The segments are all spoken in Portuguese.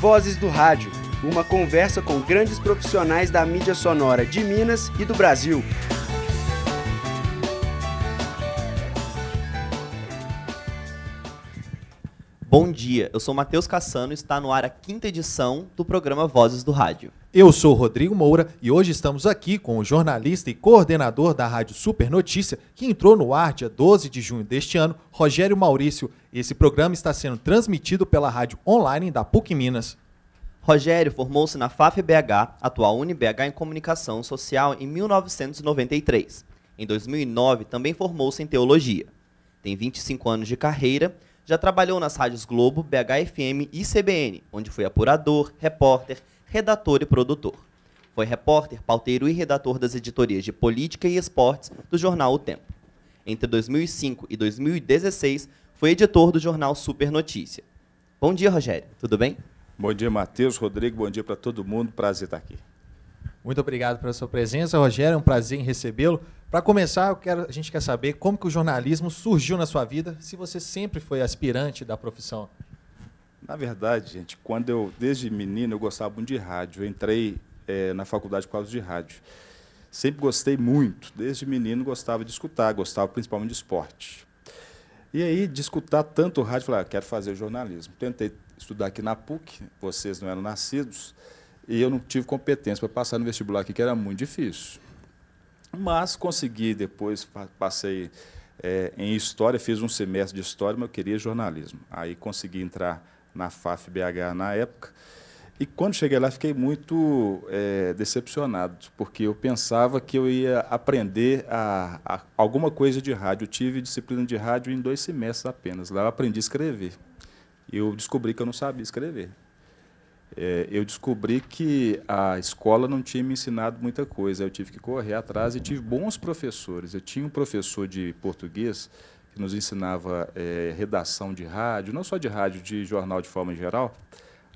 Vozes do Rádio, uma conversa com grandes profissionais da mídia sonora de Minas e do Brasil. Bom dia, eu sou Matheus Cassano e está no ar a quinta edição do programa Vozes do Rádio. Eu sou Rodrigo Moura e hoje estamos aqui com o jornalista e coordenador da Rádio Super Notícia, que entrou no ar dia 12 de junho deste ano, Rogério Maurício. Esse programa está sendo transmitido pela rádio online da PUC Minas. Rogério formou-se na FAF-BH, atual UniBH em Comunicação Social, em 1993. Em 2009, também formou-se em Teologia. Tem 25 anos de carreira já trabalhou nas rádios Globo, BHFM e CBN, onde foi apurador, repórter, redator e produtor. Foi repórter, pauteiro e redator das editorias de Política e Esportes do jornal O Tempo. Entre 2005 e 2016, foi editor do jornal Super Notícia. Bom dia, Rogério. Tudo bem? Bom dia, Matheus, Rodrigo. Bom dia para todo mundo. Prazer estar aqui. Muito obrigado pela sua presença, Rogério. É um prazer em recebê-lo. Para começar, quero, a gente quer saber como que o jornalismo surgiu na sua vida, se você sempre foi aspirante da profissão. Na verdade, gente, quando eu, desde menino, eu gostava muito de rádio. Eu entrei é, na faculdade por causa de rádio. Sempre gostei muito. Desde menino, gostava de escutar, gostava principalmente de esporte. E aí, de escutar tanto rádio, falei, ah, quero fazer jornalismo. Tentei estudar aqui na PUC, vocês não eram nascidos, e eu não tive competência para passar no vestibular aqui, que era muito difícil. Mas consegui depois, passei é, em História, fiz um semestre de História, mas eu queria jornalismo. Aí consegui entrar na FAF-BH na época. E quando cheguei lá, fiquei muito é, decepcionado, porque eu pensava que eu ia aprender a, a, alguma coisa de rádio. Eu tive disciplina de rádio em dois semestres apenas. Lá eu aprendi a escrever. E eu descobri que eu não sabia escrever é, eu descobri que a escola não tinha me ensinado muita coisa. Eu tive que correr atrás e tive bons professores. Eu tinha um professor de português que nos ensinava é, redação de rádio, não só de rádio, de jornal de forma geral.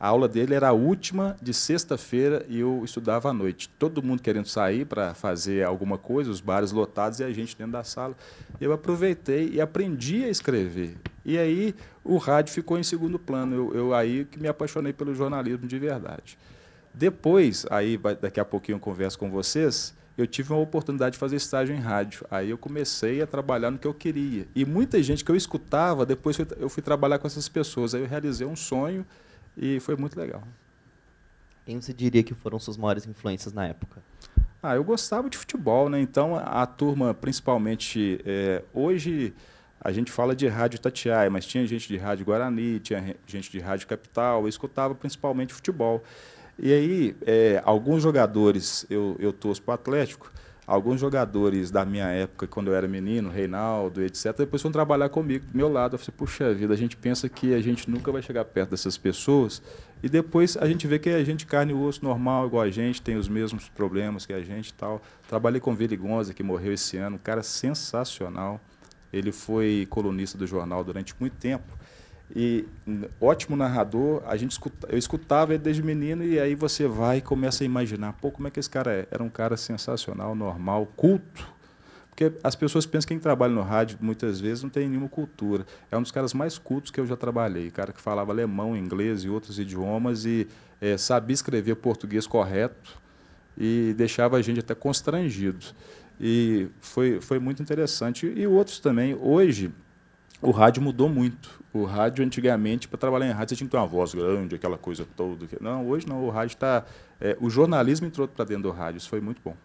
A aula dele era a última de sexta-feira e eu estudava à noite. Todo mundo querendo sair para fazer alguma coisa, os bares lotados e a gente dentro da sala. Eu aproveitei e aprendi a escrever. E aí o rádio ficou em segundo plano. Eu, eu aí que me apaixonei pelo jornalismo de verdade. Depois, aí daqui a pouquinho eu converso com vocês, eu tive uma oportunidade de fazer estágio em rádio. Aí eu comecei a trabalhar no que eu queria. E muita gente que eu escutava, depois eu fui trabalhar com essas pessoas. Aí eu realizei um sonho e foi muito legal. Quem você diria que foram suas maiores influências na época? Ah, eu gostava de futebol, né? Então a, a turma, principalmente é, hoje a gente fala de rádio Tatiaia, mas tinha gente de rádio Guarani, tinha gente de rádio Capital, eu escutava principalmente futebol. E aí, é, alguns jogadores, eu, eu torço para o Atlético, alguns jogadores da minha época, quando eu era menino, Reinaldo, etc., depois foram trabalhar comigo, do meu lado. Eu falei, puxa vida, a gente pensa que a gente nunca vai chegar perto dessas pessoas, e depois a gente vê que a gente carne e osso normal, igual a gente, tem os mesmos problemas que a gente e tal. Trabalhei com Vili Gonza, que morreu esse ano, um cara sensacional. Ele foi colunista do jornal durante muito tempo. E ótimo narrador, a gente escuta, eu escutava ele desde menino e aí você vai e começa a imaginar, pô, como é que esse cara é? Era um cara sensacional, normal, culto. Porque as pessoas pensam que quem trabalha no rádio muitas vezes não tem nenhuma cultura. É um dos caras mais cultos que eu já trabalhei, cara que falava alemão, inglês e outros idiomas e é, sabia escrever português correto e deixava a gente até constrangido. E foi, foi muito interessante. E outros também. Hoje, o rádio mudou muito. O rádio, antigamente, para trabalhar em rádio, você tinha que ter uma voz grande, aquela coisa toda. Não, hoje não. O rádio está. É, o jornalismo entrou para dentro do rádio. Isso foi muito bom.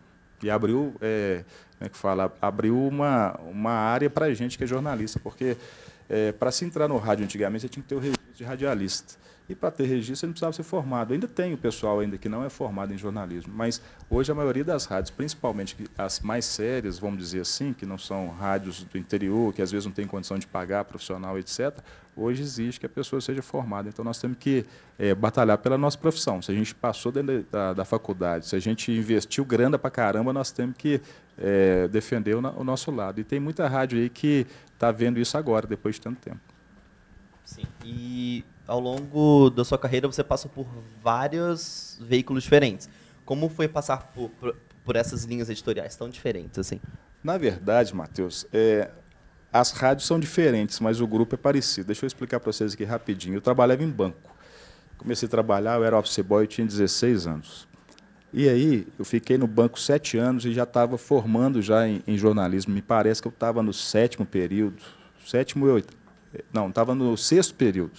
E abriu, é, como é que fala? Abriu uma, uma área para a gente que é jornalista, porque é, para se entrar no rádio antigamente, você tinha que ter o registro de radialista. E para ter registro, você não precisava ser formado. Ainda tem o pessoal ainda que não é formado em jornalismo, mas hoje a maioria das rádios, principalmente as mais sérias, vamos dizer assim, que não são rádios do interior, que às vezes não tem condição de pagar profissional, etc., hoje exige que a pessoa seja formada. Então nós temos que é, batalhar pela nossa profissão. Se a gente passou dentro da, da faculdade, se a gente investiu grana para caramba, nós temos que é, defender o, o nosso lado. E tem muita rádio aí que está vendo isso agora, depois de tanto tempo. Sim. E ao longo da sua carreira você passa por vários veículos diferentes. Como foi passar por, por, por essas linhas editoriais tão diferentes assim? Na verdade, Matheus, é, as rádios são diferentes, mas o grupo é parecido. Deixa eu explicar para vocês aqui rapidinho. Eu trabalhava em banco. Comecei a trabalhar, eu era office boy, eu tinha 16 anos. E aí, eu fiquei no banco sete anos e já estava formando já em, em, jornalismo. Me parece que eu estava no sétimo período, sétimo e oito. Não, estava no sexto período.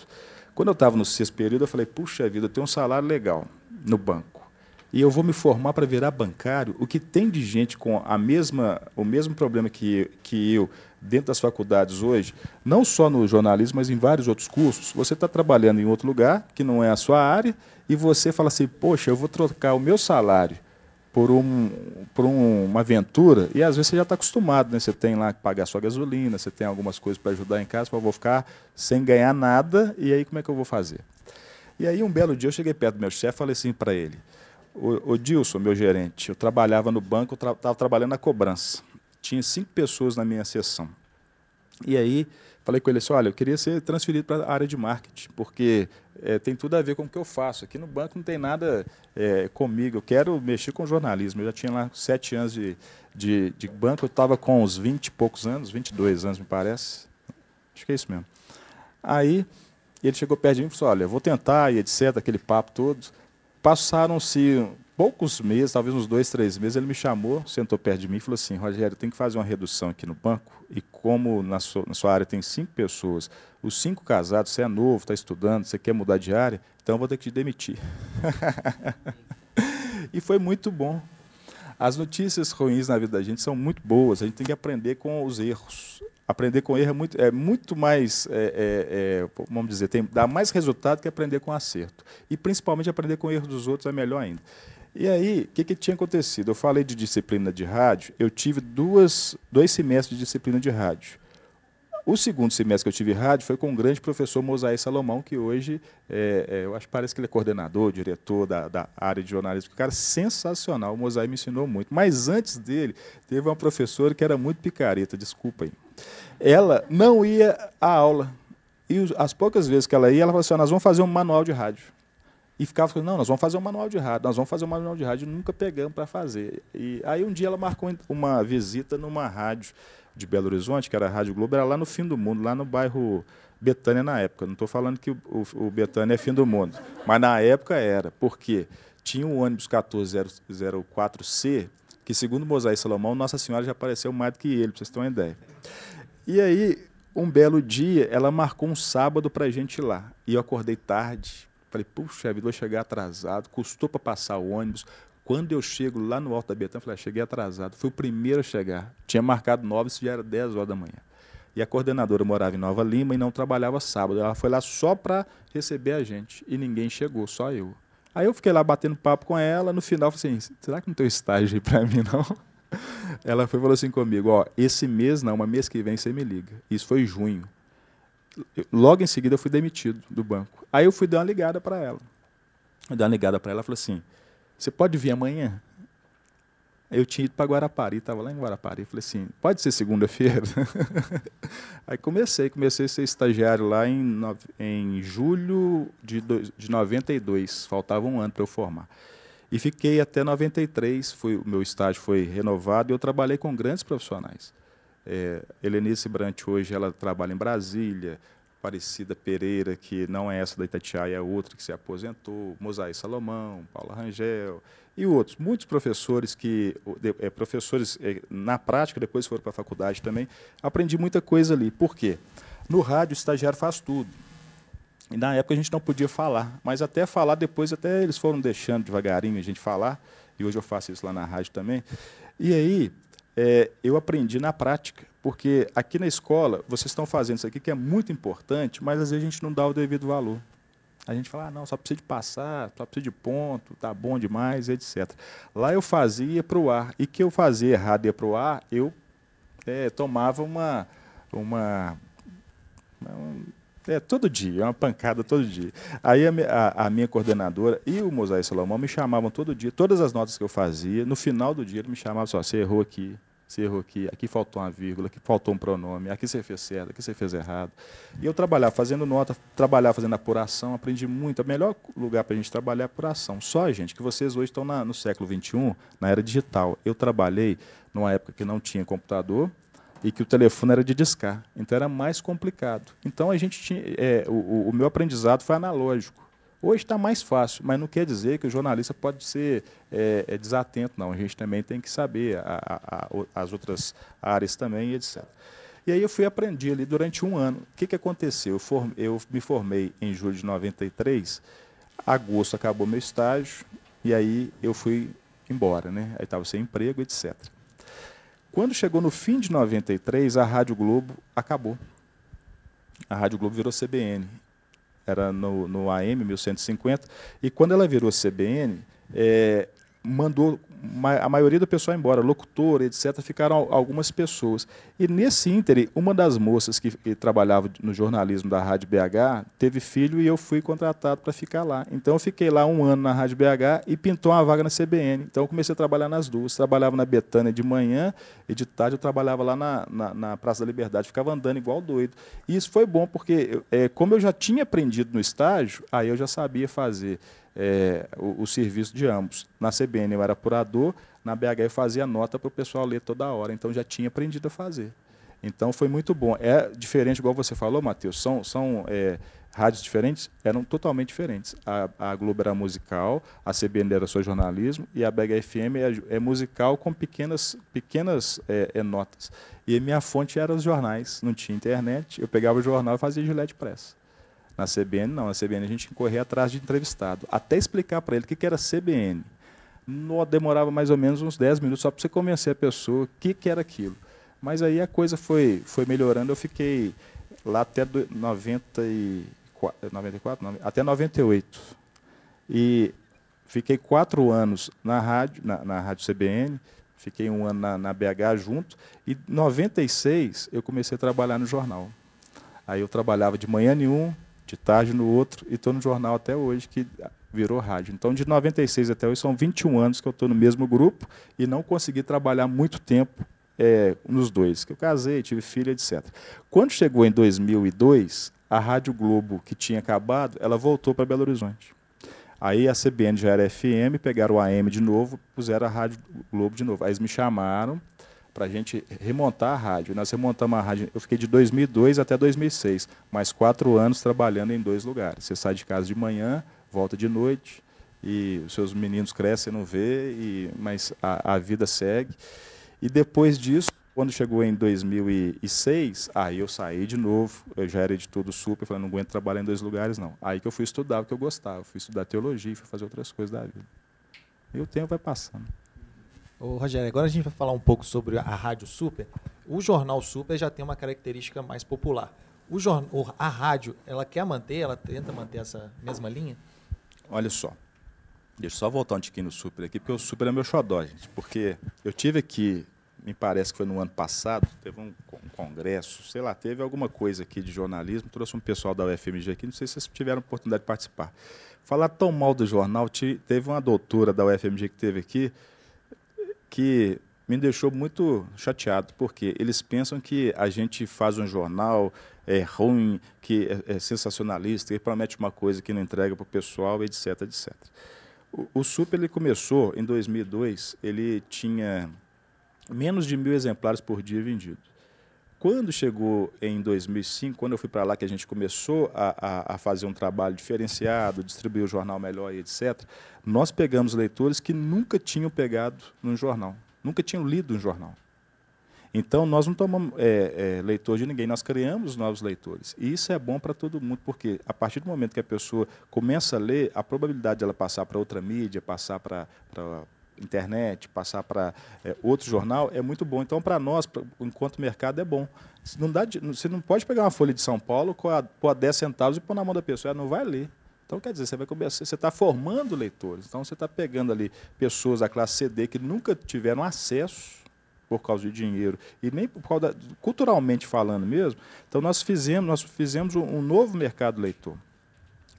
Quando eu estava no sexto período, eu falei, puxa vida, eu tenho um salário legal no banco. E eu vou me formar para virar bancário. O que tem de gente com a mesma, o mesmo problema que, que eu dentro das faculdades hoje, não só no jornalismo, mas em vários outros cursos, você está trabalhando em outro lugar, que não é a sua área, e você fala assim, poxa, eu vou trocar o meu salário por, um, por um, uma aventura, e às vezes você já está acostumado, né? Você tem lá que pagar sua gasolina, você tem algumas coisas para ajudar em casa, eu vou ficar sem ganhar nada, e aí como é que eu vou fazer? E aí um belo dia eu cheguei perto do meu chefe e falei assim para ele, o, o Dilson, meu gerente, eu trabalhava no banco, estava tra trabalhando na cobrança. Tinha cinco pessoas na minha sessão. E aí falei com ele assim, olha, eu queria ser transferido para a área de marketing, porque é, tem tudo a ver com o que eu faço. Aqui no banco não tem nada é, comigo, eu quero mexer com jornalismo. Eu já tinha lá sete anos de, de, de banco, eu estava com uns vinte e poucos anos, 22 anos me parece. Acho que é isso mesmo. Aí ele chegou perto de mim e falou assim, olha, vou tentar e etc, aquele papo todo. Passaram-se poucos meses, talvez uns dois, três meses, ele me chamou, sentou perto de mim e falou assim, Rogério, tem que fazer uma redução aqui no banco, e como na sua, na sua área tem cinco pessoas, os cinco casados, você é novo, está estudando, você quer mudar de área, então vou ter que te demitir. e foi muito bom. As notícias ruins na vida da gente são muito boas, a gente tem que aprender com os erros. Aprender com erro é muito, é muito mais, é, é, é, vamos dizer, tem, dá mais resultado que aprender com acerto. E principalmente aprender com erros dos outros é melhor ainda. E aí, o que, que tinha acontecido? Eu falei de disciplina de rádio, eu tive duas, dois semestres de disciplina de rádio. O segundo semestre que eu tive rádio foi com o grande professor Mosaí Salomão, que hoje, é, é, eu acho parece que ele é coordenador, diretor da, da área de jornalismo. Um cara sensacional, o Mosaí me ensinou muito. Mas antes dele, teve uma professora que era muito picareta, desculpa aí. Ela não ia à aula. E as poucas vezes que ela ia, ela falou assim, nós vamos fazer um manual de rádio. E ficava falando, não, nós vamos fazer um manual de rádio, nós vamos fazer um manual de rádio, nunca pegamos para fazer. E aí um dia ela marcou uma visita numa rádio de Belo Horizonte, que era a Rádio Globo, era lá no fim do mundo, lá no bairro Betânia na época. Não estou falando que o, o, Betânia é fim do mundo, mas na época era, porque tinha um ônibus 1404C, que segundo Moisés Salomão, Nossa Senhora já apareceu mais do que ele, para vocês terem uma ideia. E aí, um belo dia, ela marcou um sábado para a gente ir lá. E eu acordei tarde, Falei, puxa vida, vou chegar atrasado, custou para passar o ônibus. Quando eu chego lá no Alto da Betânia, falei, ah, cheguei atrasado. Fui o primeiro a chegar. Tinha marcado nove, isso já era 10 horas da manhã. E a coordenadora morava em Nova Lima e não trabalhava sábado. Ela foi lá só para receber a gente. E ninguém chegou, só eu. Aí eu fiquei lá batendo papo com ela. No final, falei assim: será que não tem estágio aí para mim, não? Ela foi falou assim comigo: ó, esse mês não, mas mês que vem você me liga. Isso foi junho logo em seguida eu fui demitido do banco. Aí eu fui dar uma ligada para ela. Eu dei uma ligada para ela e falei assim: Você pode vir amanhã? Eu tinha ido para Guarapari, estava lá em Guarapari. Falei assim: Pode ser segunda-feira? Aí comecei, comecei a ser estagiário lá em, em julho de, de 92. Faltava um ano para eu formar. E fiquei até 93, fui, o meu estágio foi renovado e eu trabalhei com grandes profissionais. É, Helenice Brant hoje ela trabalha em Brasília, Aparecida Pereira, que não é essa da Itatiaia, é outra que se aposentou, Mosaí Salomão, Paula Rangel e outros. Muitos professores que, é, professores é, na prática, depois foram para a faculdade também, aprendi muita coisa ali. Por quê? No rádio, o estagiário faz tudo. E na época a gente não podia falar, mas até falar depois, até eles foram deixando devagarinho a gente falar, e hoje eu faço isso lá na rádio também. E aí, é, eu aprendi na prática, porque aqui na escola vocês estão fazendo isso aqui que é muito importante, mas às vezes a gente não dá o devido valor. A gente fala, ah, não, só precisa de passar, só precisa de ponto, tá bom demais, etc. Lá eu fazia para o ar, e que eu fazia errado ia para o ar, eu é, tomava uma, uma, é, todo dia, uma pancada todo dia. Aí a, a, a minha coordenadora e o Moisés Salomão me chamavam todo dia, todas as notas que eu fazia, no final do dia ele me chamava só, você errou aqui, você errou aqui, aqui faltou uma vírgula, aqui faltou um pronome, aqui você fez certo, aqui você fez errado. E eu trabalhar fazendo nota, trabalhar fazendo apuração, aprendi muito. O melhor lugar para a gente trabalhar é apuração. Só, gente, que vocês hoje estão na, no século XXI, na era digital. Eu trabalhei numa época que não tinha computador e que o telefone era de discar. Então era mais complicado. Então a gente tinha. É, o, o meu aprendizado foi analógico. Hoje está mais fácil, mas não quer dizer que o jornalista pode ser é, é desatento, não. A gente também tem que saber a, a, a, as outras áreas também, etc. E aí eu fui aprender ali durante um ano. O que, que aconteceu? Eu, eu me formei em julho de 93, agosto acabou meu estágio, e aí eu fui embora, né? Aí estava sem emprego, etc. Quando chegou no fim de 93, a Rádio Globo acabou. A Rádio Globo virou CBN. Era no, no AM 1150. E quando ela virou CBN, é, mandou a maioria do pessoal embora, locutor, etc., ficaram algumas pessoas. E nesse ínter, uma das moças que, trabalhava no jornalismo da Rádio BH teve filho e eu fui contratado para ficar lá. Então eu fiquei lá um ano na Rádio BH e pintou uma vaga na CBN. Então eu comecei a trabalhar nas duas. Trabalhava na Betânia de manhã e de tarde eu trabalhava lá na, na, na Praça da Liberdade, ficava andando igual doido. E isso foi bom, porque é, como eu já tinha aprendido no estágio, aí eu já sabia fazer é, o, o, serviço de ambos. Na CBN eu era apurador, na BH eu fazia nota para o pessoal ler toda hora, então já tinha aprendido a fazer. Então foi muito bom. É diferente, igual você falou, Matheus, são, são é, rádios diferentes, eram totalmente diferentes. A, a, Globo era musical, a CBN era só jornalismo, e a BH FM é, é musical com pequenas, pequenas é, é, notas. E minha fonte era os jornais, não tinha internet, eu pegava o jornal e fazia Gillette Press. Na CBN, não. Na CBN a gente corria atrás de entrevistado. Até explicar para ele o que, que era CBN. No, demorava mais ou menos uns 10 minutos só para você convencer a pessoa o que, que era aquilo. Mas aí a coisa foi, foi melhorando. Eu fiquei lá até 94, 94 não, até 98. E fiquei quatro anos na rádio, na, na rádio CBN, fiquei um ano na, na BH junto, e em 96 eu comecei a trabalhar no jornal. Aí eu trabalhava de manhã nenhum, de tarde no outro, e estou no jornal até hoje, que virou rádio. Então, de 96 até hoje, são 21 anos que eu estou no mesmo grupo e não consegui trabalhar muito tempo é, nos dois. Que eu casei, tive filha, etc. Quando chegou em 2002, a Rádio Globo, que tinha acabado, ela voltou para Belo Horizonte. Aí a CBN já era FM, pegaram o AM de novo, puseram a Rádio Globo de novo. Aí eles me chamaram para a gente remontar a rádio. Nós remontamos a rádio, eu fiquei de 2002 até 2006, mais quatro anos trabalhando em dois lugares. Você sai de casa de manhã, volta de noite, e os seus meninos crescem, não vê, e, mas a, a vida segue. E depois disso, quando chegou em 2006, aí eu saí de novo, eu já era editor do Super, falei, não aguento trabalhar em dois lugares, não. Aí que eu fui estudar o que eu gostava, fui estudar teologia, fui fazer outras coisas da vida. E o tempo vai passando. Ô, Rogério, agora a gente vai falar um pouco sobre a Rádio Super. O Jornal Super já tem uma característica mais popular. O jornal, a rádio, ela quer manter, ela tenta manter essa mesma linha? Olha só. Deixa eu só voltar um tiquinho no Super aqui, porque o Super é meu xodó, gente. Porque eu tive aqui, me parece que foi no ano passado, teve um, um congresso, sei lá, teve alguma coisa aqui de jornalismo, trouxe um pessoal da UFMG aqui, não sei se vocês tiveram oportunidade de participar. Falar tão mal do jornal, teve uma doutora da UFMG que teve aqui, que me deixou muito chateado, porque eles pensam que a gente faz um jornal é ruim, que é, é sensacionalista, que promete uma coisa que não entrega para o pessoal, etc, etc. O, o Super ele começou em 2002, ele tinha menos de mil exemplares por dia vendidos. Quando chegou em 2005, quando eu fui para lá, que a gente começou a, a, a, fazer um trabalho diferenciado, distribuir o jornal melhor e etc., nós pegamos leitores que nunca tinham pegado num jornal, nunca tinham lido um jornal. Então, nós não tomamos é, é, leitor de ninguém, nós criamos novos leitores. E isso é bom para todo mundo, porque a partir do momento que a pessoa começa a ler, a probabilidade de ela passar para outra mídia, passar para internet, passar para é, outro jornal, é muito bom. Então, para nós, pra, enquanto mercado, é bom. Não dá você não pode pegar uma folha de São Paulo, pôr a 10 centavos e pôr na mão da pessoa, ela não vai ler. Então, quer dizer, você vai começar, você está formando leitores. Então, você está pegando ali pessoas da classe CD que nunca tiveram acesso por causa de dinheiro e nem por causa da, culturalmente falando mesmo. Então, nós fizemos, nós fizemos um, um novo mercado leitor.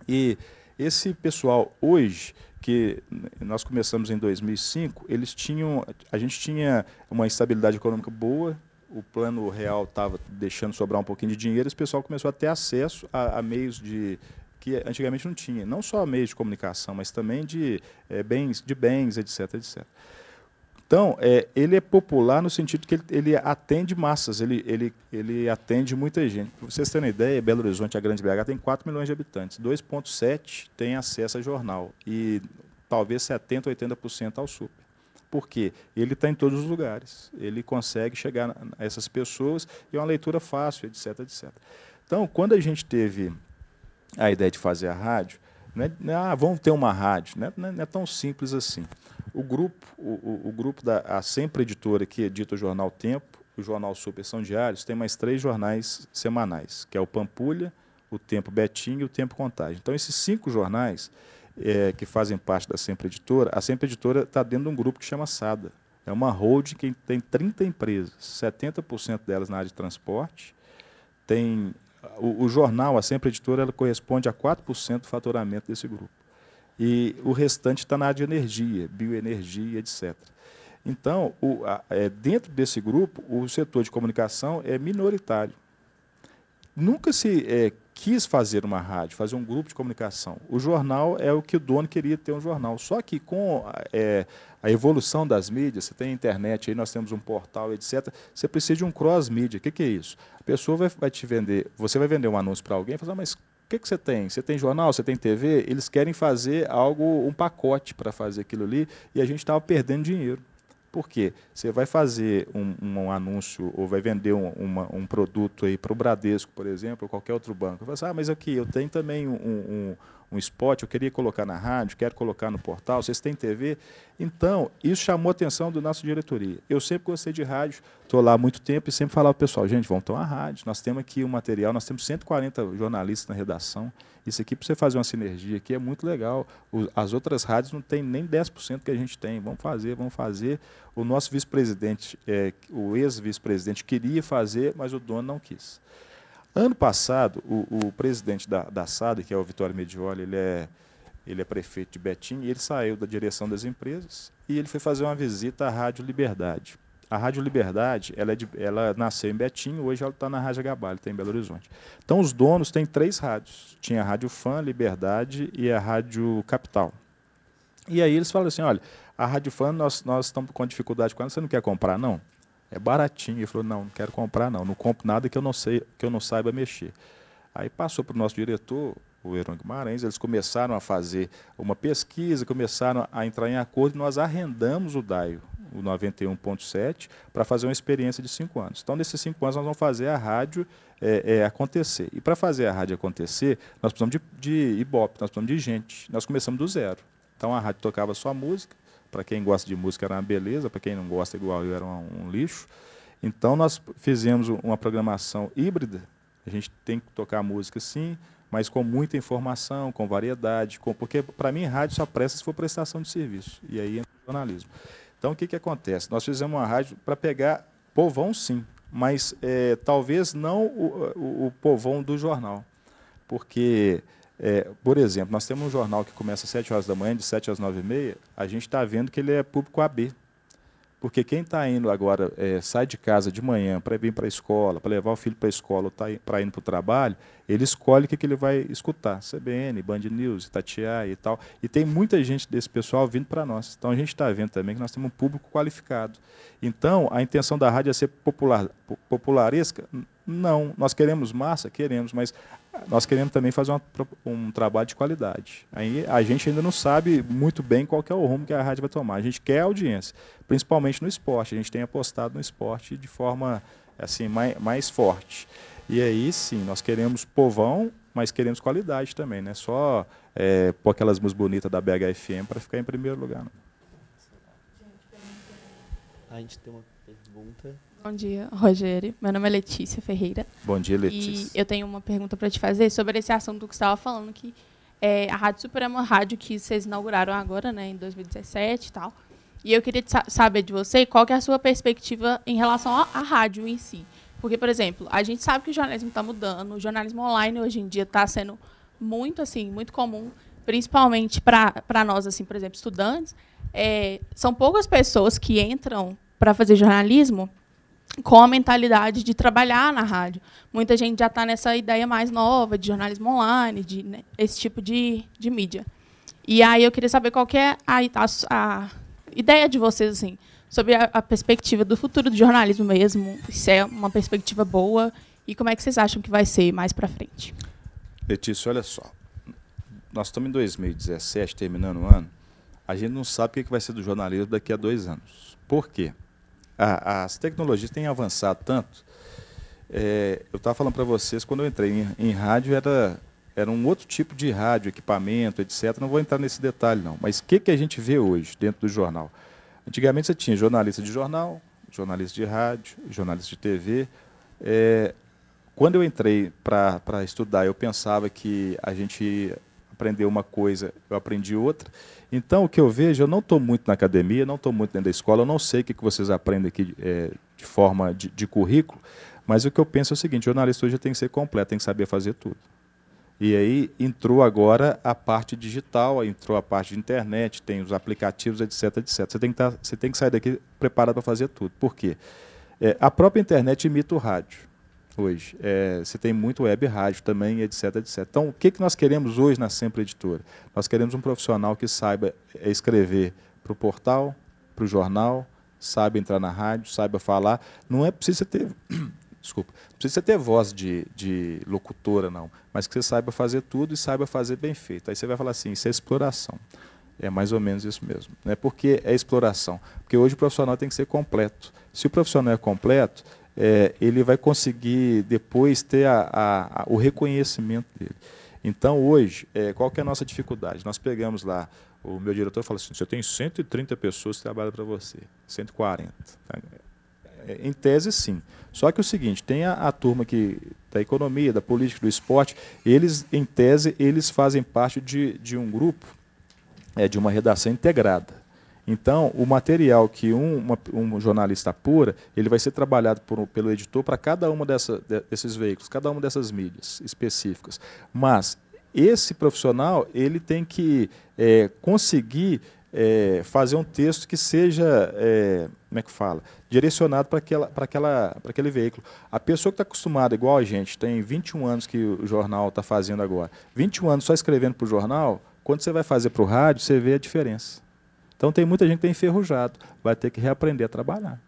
E esse pessoal hoje que nós começamos em 2005, eles tinham, a gente tinha uma estabilidade econômica boa, o plano real estava deixando sobrar um pouquinho de dinheiro, esse pessoal começou a ter acesso a, a, meios de que antigamente não tinha, não só meios de comunicação, mas também de é, bens, de bens, etc, etc. Então, é, ele é popular no sentido que ele, ele atende massas, ele, ele, ele atende muita gente. Para vocês terem uma ideia, Belo Horizonte, a Grande BH, tem 4 milhões de habitantes. 2,7 tem acesso a jornal. E talvez 70%, 80% ao super. Por quê? Ele está em todos os lugares. Ele consegue chegar a essas pessoas e é uma leitura fácil, etc, etc. Então, quando a gente teve a ideia de fazer a rádio, não é, não é ah, vamos ter uma rádio, não é, não é, tão simples assim. O grupo, o, o, o, grupo da a Sempre Editora, que edita o jornal Tempo, o jornal Super são diários, tem mais três jornais semanais, que é o Pampulha, o Tempo Betinho e o Tempo Contagem. Então, esses cinco jornais é, que fazem parte da Sempre Editora, a Sempre Editora está dentro de um grupo que chama SADA. É uma holding que tem 30 empresas, 70% delas na área de transporte. Tem o, o, jornal, a Sempre Editora, ela corresponde a 4% do faturamento desse grupo. E o restante está na área de energia, bioenergia, etc. Então, o, a, é, dentro desse grupo, o setor de comunicação é minoritário. Nunca se é, quis fazer uma rádio, fazer um grupo de comunicação. O jornal é o que o dono queria ter um jornal. Só que com é, a evolução das mídias, você tem a internet, aí nós temos um portal, etc. Você precisa de um cross-mídia. O que, que, é isso? A pessoa vai, vai, te vender, você vai vender um anúncio para alguém e falar, mas o que, que você tem? Você tem jornal, você tem TV? Eles querem fazer algo, um pacote para fazer aquilo ali, e a gente estava perdendo dinheiro. Por quê? Você vai fazer um, um anúncio ou vai vender um, uma, um produto aí para o Bradesco, por exemplo, ou qualquer outro banco. Você fala assim, ah, mas aqui eu tenho também um, um, spot, eu queria colocar na rádio, quero colocar no portal, vocês têm TV? Então, isso chamou a atenção do nosso diretoria. Eu sempre gostei de rádio, estou lá há muito tempo e sempre falava para o pessoal, gente, vamos tomar rádio, nós temos aqui o um material, nós temos 140 jornalistas na redação, isso aqui, para você fazer uma sinergia aqui, é muito legal. as outras rádios não tem nem 10% que a gente tem. Vamos fazer, vamos fazer. O nosso vice-presidente, é, o ex-vice-presidente, queria fazer, mas o dono não quis. Ano passado, o, o presidente da, da SAD, que é o Vitório Medioli, ele é, ele é prefeito de Betim, e ele saiu da direção das empresas e ele foi fazer uma visita à Rádio Liberdade. A Rádio Liberdade, ela, é de, ela nasceu em Betim, hoje ela está na Rádio Gabalho, está em Belo Horizonte. Então, os donos têm três rádios. Tinha a Rádio Fã, Liberdade e a Rádio Capital. E aí eles falam assim, olha, a Rádio Fã, nós, nós estamos com dificuldade com ela, você não quer comprar, não? É baratinho. Ele falou, não, não quero comprar, não. Não compro nada que eu não, sei, que eu não saiba mexer. Aí passou para o nosso diretor, o Heron Guimarães, eles começaram a fazer uma pesquisa, começaram a entrar em acordo e nós arrendamos o DAIO o 91.7, para fazer uma experiência de cinco anos. Então, nesses cinco anos, nós vamos fazer a rádio é, é, acontecer. E para fazer a rádio acontecer, nós precisamos de, de Ibope, nós precisamos de gente. Nós começamos do zero. Então, a rádio tocava só música. Para quem gosta de música, era uma beleza. Para quem não gosta, igual eu, era um, um lixo. Então, nós fizemos uma programação híbrida. A gente tem que tocar música, sim, mas com muita informação, com variedade, com, porque para mim rádio só presta se for prestação de serviço. E aí entra o jornalismo. Então, o que, que acontece? Nós fizemos uma rádio para pegar povão, sim, mas é, talvez não o, o, o, povão do jornal. Porque, é, por exemplo, nós temos um jornal que começa às 7 horas da manhã, de 7 às 9 e meia, a gente está vendo que ele é público AB. Porque quem está indo agora, é, sai de casa de manhã para vir para a escola, para levar o filho para a escola ou tá, para ir para o trabalho, ele escolhe o que, que ele vai escutar. CBN, Band News, Itatiaia e tal. E tem muita gente desse pessoal vindo para nós. Então a gente está vendo também que nós temos um público qualificado. Então a intenção da rádio é ser popular, popularesca? Não. Nós queremos massa? Queremos, mas nós queremos também fazer uma, um trabalho de qualidade. Aí a gente ainda não sabe muito bem qual é o rumo que a rádio vai tomar. A gente quer audiência, principalmente no esporte. A gente tem apostado no esporte de forma assim mais, mais forte. E aí sim, nós queremos povão, mas queremos qualidade também, né? Só é, pôr aquelas músicas bonitas da BHFM para ficar em primeiro lugar. A gente tem uma pergunta. Bom dia, Rogério. Meu nome é Letícia Ferreira. Bom dia, Letícia. E eu tenho uma pergunta para te fazer sobre esse assunto que você estava falando, que é, a Rádio Super uma rádio que vocês inauguraram agora, né, em 2017 e tal. E eu queria saber de você qual que é a sua perspectiva em relação à rádio em si. Porque, por exemplo, a gente sabe que o jornalismo está mudando, o jornalismo online hoje em dia está sendo muito assim, muito comum, principalmente para nós, assim, por exemplo, estudantes. É, são poucas pessoas que entram para fazer jornalismo com a mentalidade de trabalhar na rádio. Muita gente já está nessa ideia mais nova de jornalismo online, de né, esse tipo de, de mídia. E aí eu queria saber qual que é a, a, a ideia de vocês assim sobre a, a perspectiva do futuro do jornalismo mesmo, se é uma perspectiva boa e como é que vocês acham que vai ser mais para frente. Letícia, olha só. Nós estamos em 2017, terminando o ano. A gente não sabe o que vai ser do jornalismo daqui a dois anos. Por quê? A, as tecnologias têm avançado tanto. É, eu estava falando para vocês, quando eu entrei em, em rádio, era era um outro tipo de rádio, equipamento, etc. Não vou entrar nesse detalhe, não. Mas o que, que a gente vê hoje dentro do jornal? Antigamente você tinha jornalista de jornal, jornalista de rádio, jornalista de TV. É, quando eu entrei para estudar, eu pensava que a gente aprendeu uma coisa, eu aprendi outra. Então, o que eu vejo, eu não estou muito na academia, não estou muito dentro da escola, eu não sei o que, que vocês aprendem aqui é, de forma de, de currículo, mas o que eu penso é o seguinte: jornalista hoje tem que ser completo, tem que saber fazer tudo. E aí entrou agora a parte digital, entrou a parte de internet, tem os aplicativos, etc, etc. Você tem que, tá, você tem que sair daqui preparado para fazer tudo. Por quê? É, a própria internet imita o rádio hoje. É, você tem muito web rádio também, etc, etc. Então, o que, que nós queremos hoje na Sempre Editora? Nós queremos um profissional que saiba é, escrever para o portal, para o jornal, saiba entrar na rádio, saiba falar. Não é preciso ter desculpa, não precisa ter voz de, de locutora, não, mas que você saiba fazer tudo e saiba fazer bem feito. Aí você vai falar assim, isso é exploração. É mais ou menos isso mesmo. Né? Por que é exploração? Porque hoje o profissional tem que ser completo. Se o profissional é completo, é, ele vai conseguir depois ter a, a, a, o reconhecimento dele. Então, hoje, é, qual que é a nossa dificuldade? Nós pegamos lá, o meu diretor falou assim, você tem 130 pessoas que trabalham para você, 140. Tá? É, em tese, sim. Só que é o seguinte, tem a, a, turma que, da economia, da política, do esporte, eles, em tese, eles fazem parte de, de um grupo, é, de uma redação integrada. Então, o material que um, uma, um jornalista apura, ele vai ser trabalhado por, pelo editor para cada uma dessa, desses veículos, cada uma dessas mídias específicas. Mas esse profissional ele tem que é, conseguir é, fazer um texto que seja, é, como é que fala, direcionado para aquela, aquela, aquele veículo. A pessoa que está acostumada, igual a gente, tem 21 anos que o jornal está fazendo agora, 21 anos só escrevendo para o jornal, quando você vai fazer para o rádio, você vê a diferença. Então tem muita gente que tem enferrujado, vai ter que reaprender a trabalhar.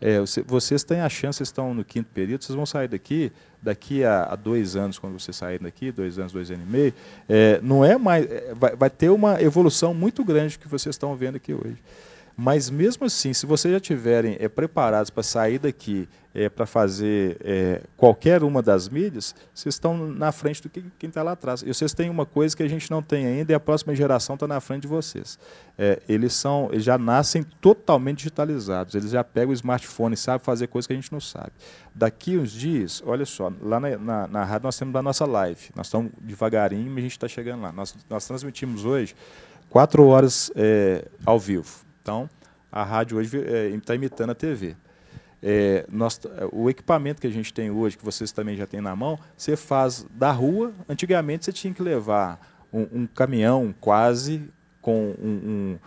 É, vocês têm a chance, vocês estão no quinto período, vocês vão sair daqui, daqui a, a dois anos, quando vocês saírem daqui, dois anos, dois anos e meio, é, não é mais. É, vai, vai, ter uma evolução muito grande que vocês estão vendo aqui hoje. Mas mesmo assim, se vocês já estiverem é, preparados para sair daqui é, para fazer é, qualquer uma das mídias, vocês estão na frente do que quem está lá atrás. E vocês têm uma coisa que a gente não tem ainda e a próxima geração está na frente de vocês. É, eles são, já nascem totalmente digitalizados. Eles já pegam o smartphone e sabem fazer coisas que a gente não sabe. Daqui uns dias, olha só, lá na, na, na rádio nós temos a nossa live. Nós estamos devagarinho, mas a gente está chegando lá. Nós, nós transmitimos hoje quatro horas ao vivo. Então, a rádio hoje está é, imitando a TV. É, nós, o equipamento que a gente tem hoje, que vocês também já têm na mão, você faz da rua. Antigamente você tinha que levar um, um caminhão quase com um, um,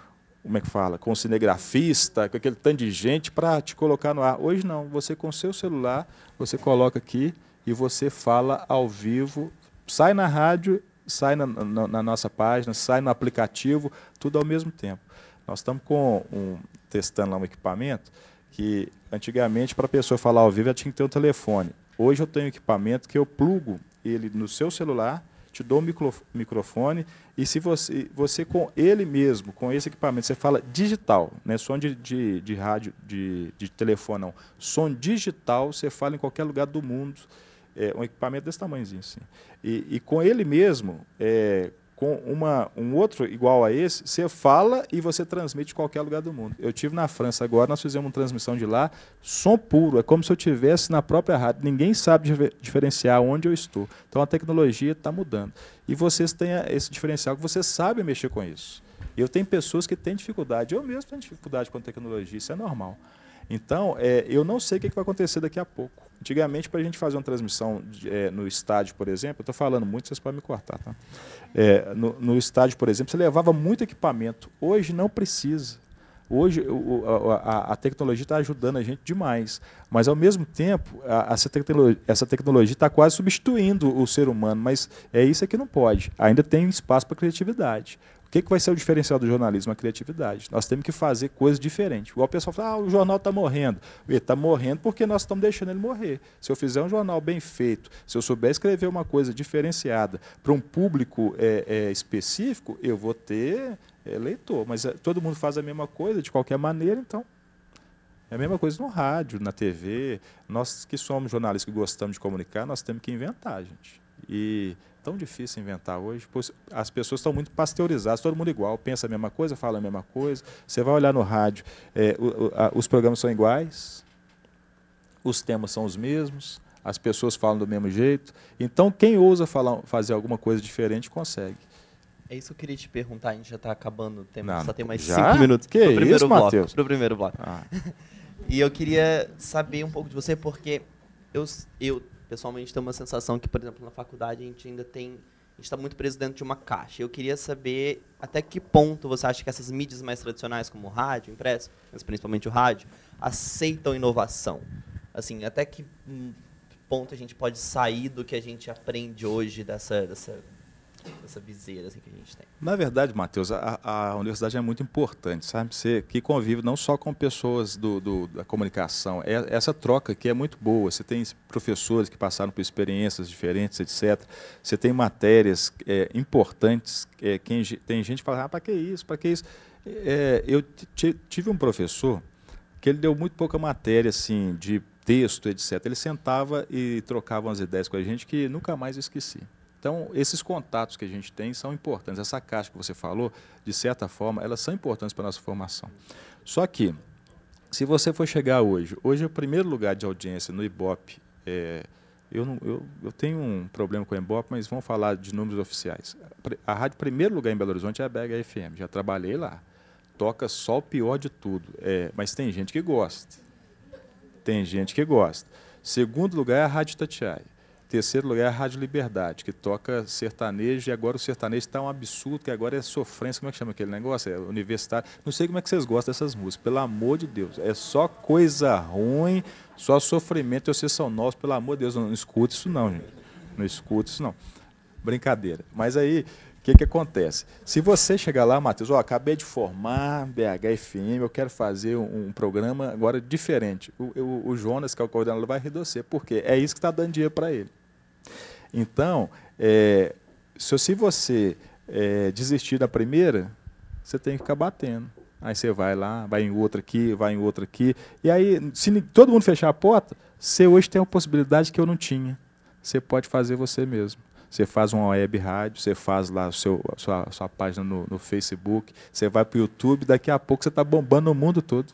como é que fala, com um cinegrafista, com aquele tanto de gente para te colocar no ar. Hoje não, você com seu celular, você coloca aqui e você fala ao vivo, sai na rádio, sai na, na, na nossa página, sai no aplicativo, tudo ao mesmo tempo. Nós estamos com um, testando lá um equipamento que antigamente para a pessoa falar ao vivo ela tinha que ter um telefone. Hoje eu tenho um equipamento que eu plugo ele no seu celular, te dou o micro, microfone e se você, você com ele mesmo, com esse equipamento, você fala digital, não é som de, de, de rádio, de, de telefone não, som digital, você fala em qualquer lugar do mundo, é um equipamento desse tamanhozinho assim. E, e com ele mesmo, é, com uma, um outro igual a esse, você fala e você transmite em qualquer lugar do mundo. Eu tive na França agora, nós fizemos uma transmissão de lá, som puro, é como se eu tivesse na própria rádio. Ninguém sabe diferenciar onde eu estou. Então a tecnologia está mudando. E vocês têm esse diferencial que sabem mexer com isso. Eu tenho pessoas que têm dificuldade, eu mesmo tenho dificuldade com tecnologia, isso é normal. Então, é, eu não sei o que vai acontecer daqui a pouco. Antigamente, para a gente fazer uma transmissão é, no estádio, por exemplo, eu estou falando muito, vocês podem me cortar, tá? É, no, no, estádio, por exemplo, você levava muito equipamento. Hoje não precisa. Hoje o, a, a, tecnologia está ajudando a gente demais, mas ao mesmo tempo a, essa essa tecnologia está quase substituindo o ser humano. Mas é isso que não pode. Ainda tem espaço para criatividade. O que, que vai ser o diferencial do jornalismo? A criatividade. Nós temos que fazer coisas diferentes. Igual o pessoal fala, ah, o jornal está morrendo. Ele está morrendo porque nós estamos deixando ele morrer. Se eu fizer um jornal bem feito, se eu souber escrever uma coisa diferenciada para um público é, é, específico, eu vou ter é, leitor. Mas é, todo mundo faz a mesma coisa de qualquer maneira, então é a mesma coisa no rádio, na TV. Nós que somos jornalistas que gostamos de comunicar, nós temos que inventar, gente. E tão difícil inventar hoje, pois as pessoas estão muito pasteurizadas, todo mundo igual, pensa a mesma coisa, fala a mesma coisa. Você vai olhar no rádio, é, o, a, os programas são iguais, os temas são os mesmos, as pessoas falam do mesmo jeito. Então, quem ousa falar, fazer alguma coisa diferente consegue. É isso que eu queria te perguntar, a gente já está acabando o tempo, Não, só tem mais já? cinco minutos Que pro primeiro isso, bloco. Matheus? Pro primeiro bloco. Ah, E eu queria saber um pouco de você, porque eu, eu pessoalmente tenho uma sensação que, por exemplo, na faculdade a gente ainda tem. A gente está muito preso dentro de uma caixa. Eu queria saber até que ponto você acha que essas mídias mais tradicionais, como o rádio, impresso, mas principalmente o rádio, aceitam inovação. Assim, até que hum, ponto a gente pode sair do que a gente aprende hoje dessa, dessa, dessa viseira assim, que a gente tem. Na verdade, Matheus, a, a universidade é muito importante, sabe? Você que convive não só com pessoas do, do- da comunicação, é, essa troca que é muito boa. Você tem professores que passaram por experiências diferentes, etc. Você tem matérias é, importantes. É, quem, tem gente que fala, ah, para que isso? Para que isso? É, eu ti- tive um professor que ele deu muito pouca matéria assim de texto, etc. Ele sentava e trocava umas ideias com a gente que nunca mais esqueci. Então, esses contatos que a gente tem são importantes. Essa caixa que você falou, de certa forma, elas são importantes para a nossa formação. Só que, se você for chegar hoje, hoje é o primeiro lugar de audiência no Ibope. é, eu, não, eu, eu tenho um problema com o Ibope, mas vamos falar de números oficiais. A rádio primeiro lugar em Belo Horizonte é a BH FM. Já trabalhei lá. Toca só o pior de tudo. É, mas tem gente que gosta. Tem gente que gosta. Segundo lugar é a Rádio Tatiaia. Terceiro lugar é a Rádio Liberdade, que toca sertanejo, e agora o sertanejo está um absurdo, que agora é sofrência, como é que chama aquele negócio? É universitário. Não sei como é que vocês gostam dessas músicas, pelo amor de Deus. É só coisa ruim, só sofrimento, e vocês são nós, pelo amor de Deus, não, não escute isso não, gente. Não escute isso não. Brincadeira. Mas aí, o que, que acontece? Se você chegar lá, Matheus, ó, acabei de formar BHFM, eu quero fazer um, um programa agora diferente. O, o- o Jonas, que é o coordenador, vai você, porque é isso que está dando dinheiro para ele. Então, é, se, você é, desistir da primeira, você tem que ficar batendo. Aí você vai lá, vai em outra aqui, vai em outra aqui. E aí, se todo mundo fechar a porta, você hoje tem uma possibilidade que eu não tinha. Você pode fazer você mesmo. Você faz uma web rádio, você faz lá o seu, sua, sua página no, no Facebook, você vai para o YouTube, daqui a pouco você está bombando no mundo todo.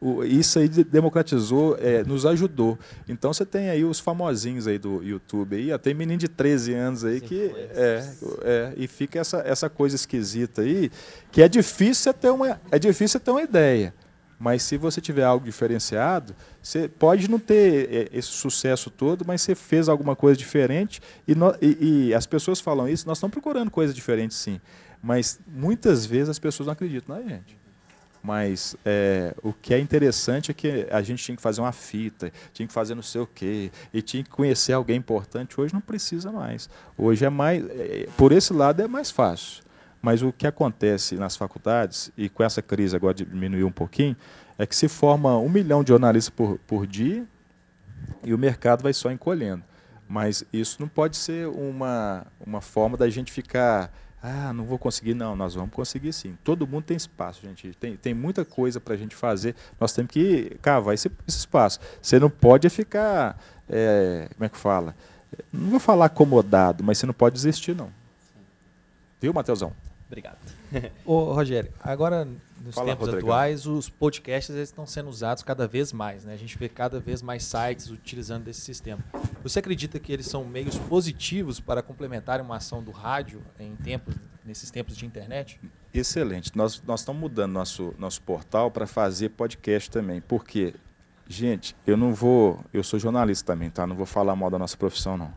O- isso aí de- democratizou, é, nos ajudou. Então você tem aí os famosinhos aí do YouTube aí, tem menino de 13 anos aí que é, é, e fica essa, essa coisa esquisita aí, que é difícil você ter uma, é difícil ter uma ideia. Mas se você tiver algo diferenciado, você pode não ter é, esse sucesso todo, mas você fez alguma coisa diferente e, nó- e- e as pessoas falam isso, nós estamos procurando coisas diferentes sim. Mas muitas vezes as pessoas não acreditam na gente. Mas é, o que é interessante é que a gente tinha que fazer uma fita, tinha que fazer não sei o quê, e tinha que conhecer alguém importante. Hoje não precisa mais. Hoje é mais. é, por esse lado é mais fácil. Mas o que acontece nas faculdades, e com essa crise agora diminuiu um pouquinho, é que se forma um milhão de jornalistas por, por dia e o mercado vai só encolhendo. Mas isso não pode ser uma, uma forma da gente ficar. Ah, não vou conseguir, não. Nós vamos conseguir sim. Todo mundo tem espaço, gente. Tem, tem muita coisa para a gente fazer. Nós temos que cavar esse, esse espaço. Você não pode ficar. é, como é que fala? Não vou falar acomodado, mas você não pode desistir, não. Viu, Matheusão? Obrigado. Ô, Rogério, agora nos Fala, tempos Rodrigão. atuais, os podcasts eles estão sendo usados cada vez mais, né? A gente vê cada vez mais sites utilizando desse sistema. Você acredita que eles são meios positivos para complementarem uma ação do rádio em tempos, nesses tempos de internet? Excelente. Nós, nós estamos mudando nosso, nosso portal para fazer podcast também. Porque, gente, eu não vou. Eu sou jornalista também, tá? Não vou falar mal da nossa profissão, não.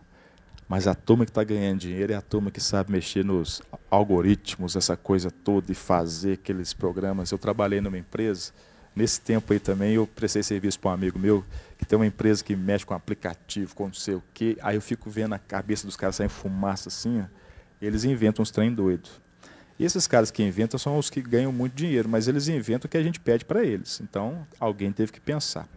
Mas a turma que está ganhando dinheiro é a turma que sabe mexer nos algoritmos, essa coisa toda, e fazer aqueles programas. Eu trabalhei numa empresa, nesse tempo aí também, eu prestei serviço para um amigo meu, que tem uma empresa que mexe com aplicativo, com não sei o quê. Aí eu fico vendo a cabeça dos caras saindo fumaça assim, eles inventam uns trem doidos. E esses caras que inventam são os que ganham muito dinheiro, mas eles inventam o que a gente pede para eles. Então, alguém teve que pensar.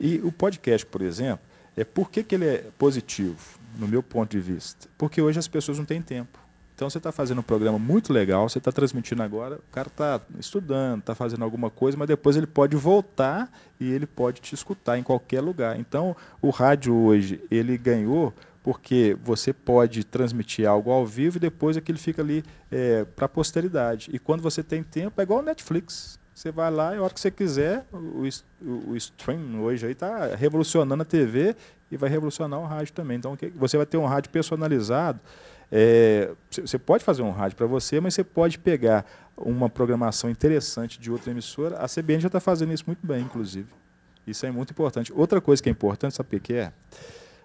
E o podcast, por exemplo, é por que, que ele é positivo, no meu ponto de vista? Porque hoje as pessoas não têm tempo. Então você está fazendo um programa muito legal, você está transmitindo agora, o cara está estudando, está fazendo alguma coisa, mas depois ele pode voltar e ele pode te escutar em qualquer lugar. Então o rádio hoje ele ganhou porque você pode transmitir algo ao vivo e depois aquilo fica ali é, para a posteridade. E quando você tem tempo, é igual o Netflix. Você vai lá e a hora que você quiser, o, o, o stream hoje aí está revolucionando a TV e vai revolucionar o rádio também. Então você vai ter um rádio personalizado. É, você pode fazer um rádio para você, mas você pode pegar uma programação interessante de outra emissora. A CBN já está fazendo isso muito bem, inclusive. Isso é muito importante. Outra coisa que é importante, sabe o que é?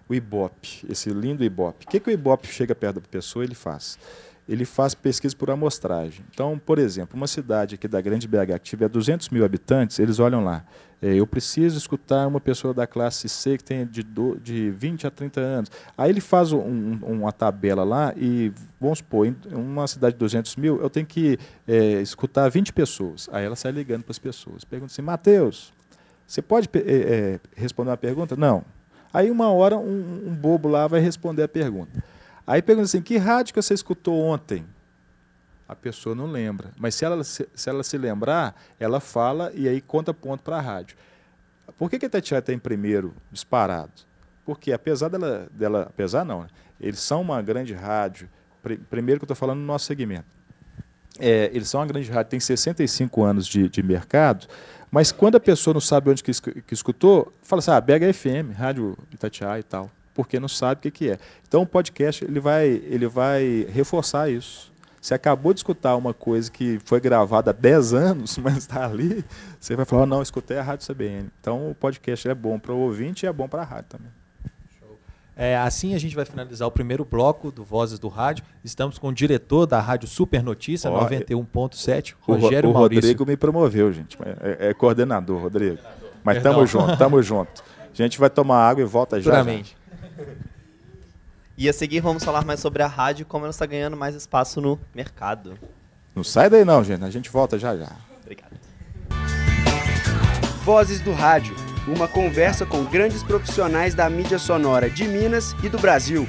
O Ibope, esse lindo Ibope. O que, que o Ibope chega perto da pessoa ele faz? Ele faz pesquisa por amostragem. Então, por exemplo, uma cidade aqui da Grande BH que tiver 200 mil habitantes, eles olham lá. É, eu preciso escutar uma pessoa da classe C que tem de, do, de 20 a 30 anos. Aí ele faz um, uma tabela lá e, vamos supor, em uma cidade de 200 mil, eu tenho que é, escutar 20 pessoas. Aí ela sai ligando para as pessoas. Pergunta assim, Matheus, você pode é, é, responder uma pergunta? Não. Aí uma hora um, um, bobo lá vai responder a pergunta. Aí pergunta assim, que rádio que você escutou ontem? A pessoa não lembra. Mas se ela se, se ela se lembrar, ela fala e aí conta ponto para a rádio. Por que, que a Tatiana está em primeiro disparado? Porque apesar dela, dela apesar não, né? eles são uma grande rádio, pr primeiro que eu estou falando no nosso segmento. É, eles são uma grande rádio, tem 65 anos de, de mercado, mas quando a pessoa não sabe onde que, que escutou, fala assim, ah, BHFM, Rádio Itatiaia e tal, porque não sabe o que, é. Então o podcast ele vai, ele vai reforçar isso. Você acabou de escutar uma coisa que foi gravada há 10 anos, mas está ali, você vai falar, oh, não, escutei a Rádio CBN. Então o podcast é bom para o ouvinte e é bom para a rádio também. É, assim a gente vai finalizar o primeiro bloco do Vozes do Rádio. Estamos com o diretor da Rádio Super Notícia, 91.7, Rogério o, o Maurício. Rodrigo me promoveu, gente. É, é coordenador, Rodrigo. Mas estamos junto, estamos junto. A gente vai tomar água e volta já. já. E a seguir vamos falar mais sobre a rádio e como ela está ganhando mais espaço no mercado. Não sai daí não, gente. A gente volta já já. Obrigado. Vozes do Rádio uma conversa com grandes profissionais da mídia sonora de Minas e do Brasil.